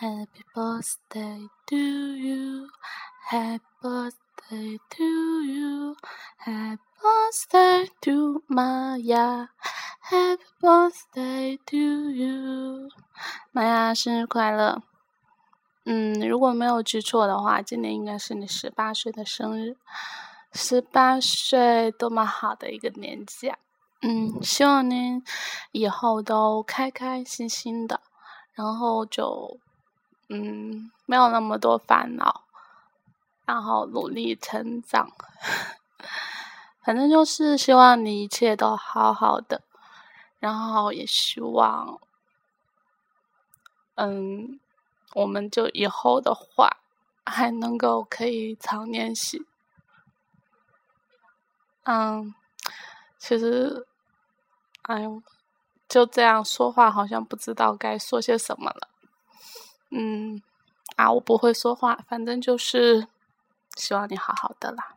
Happy birthday to you, Happy birthday to you, Happy birthday to Maya, Happy birthday to you，妈呀生日快乐！嗯，如果没有记错的话，今年应该是你十八岁的生日。十八岁，多么好的一个年纪啊！嗯，希望您以后都开开心心的，然后就。嗯，没有那么多烦恼，然后努力成长，反正就是希望你一切都好好的，然后也希望，嗯，我们就以后的话还能够可以常联系。嗯，其实，哎呦，就这样说话好像不知道该说些什么了。嗯，啊，我不会说话，反正就是希望你好好的啦。